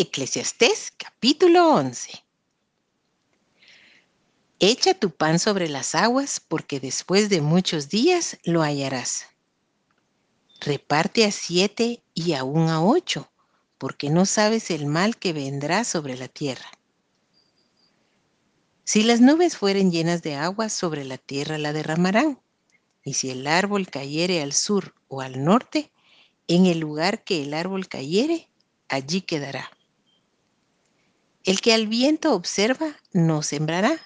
Eclesiastés capítulo 11. Echa tu pan sobre las aguas, porque después de muchos días lo hallarás. Reparte a siete y aún a ocho, porque no sabes el mal que vendrá sobre la tierra. Si las nubes fueren llenas de agua, sobre la tierra la derramarán. Y si el árbol cayere al sur o al norte, en el lugar que el árbol cayere, allí quedará. El que al viento observa no sembrará,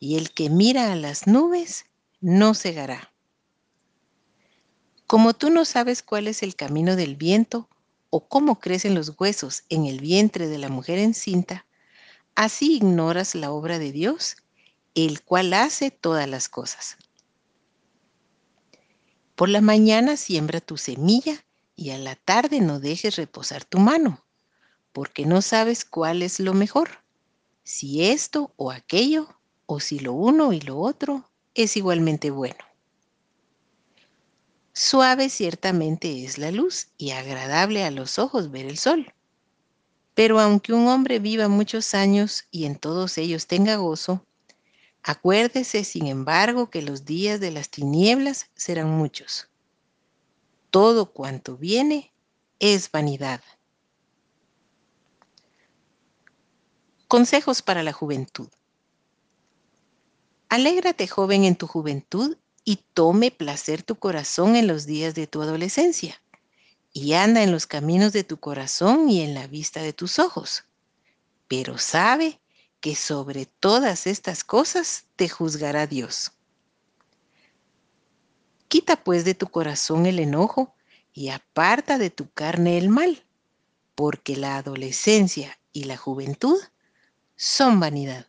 y el que mira a las nubes no cegará. Como tú no sabes cuál es el camino del viento o cómo crecen los huesos en el vientre de la mujer encinta, así ignoras la obra de Dios, el cual hace todas las cosas. Por la mañana siembra tu semilla y a la tarde no dejes reposar tu mano porque no sabes cuál es lo mejor, si esto o aquello, o si lo uno y lo otro es igualmente bueno. Suave ciertamente es la luz y agradable a los ojos ver el sol. Pero aunque un hombre viva muchos años y en todos ellos tenga gozo, acuérdese, sin embargo, que los días de las tinieblas serán muchos. Todo cuanto viene es vanidad. Consejos para la juventud. Alégrate joven en tu juventud y tome placer tu corazón en los días de tu adolescencia. Y anda en los caminos de tu corazón y en la vista de tus ojos. Pero sabe que sobre todas estas cosas te juzgará Dios. Quita pues de tu corazón el enojo y aparta de tu carne el mal, porque la adolescencia y la juventud son vanidad.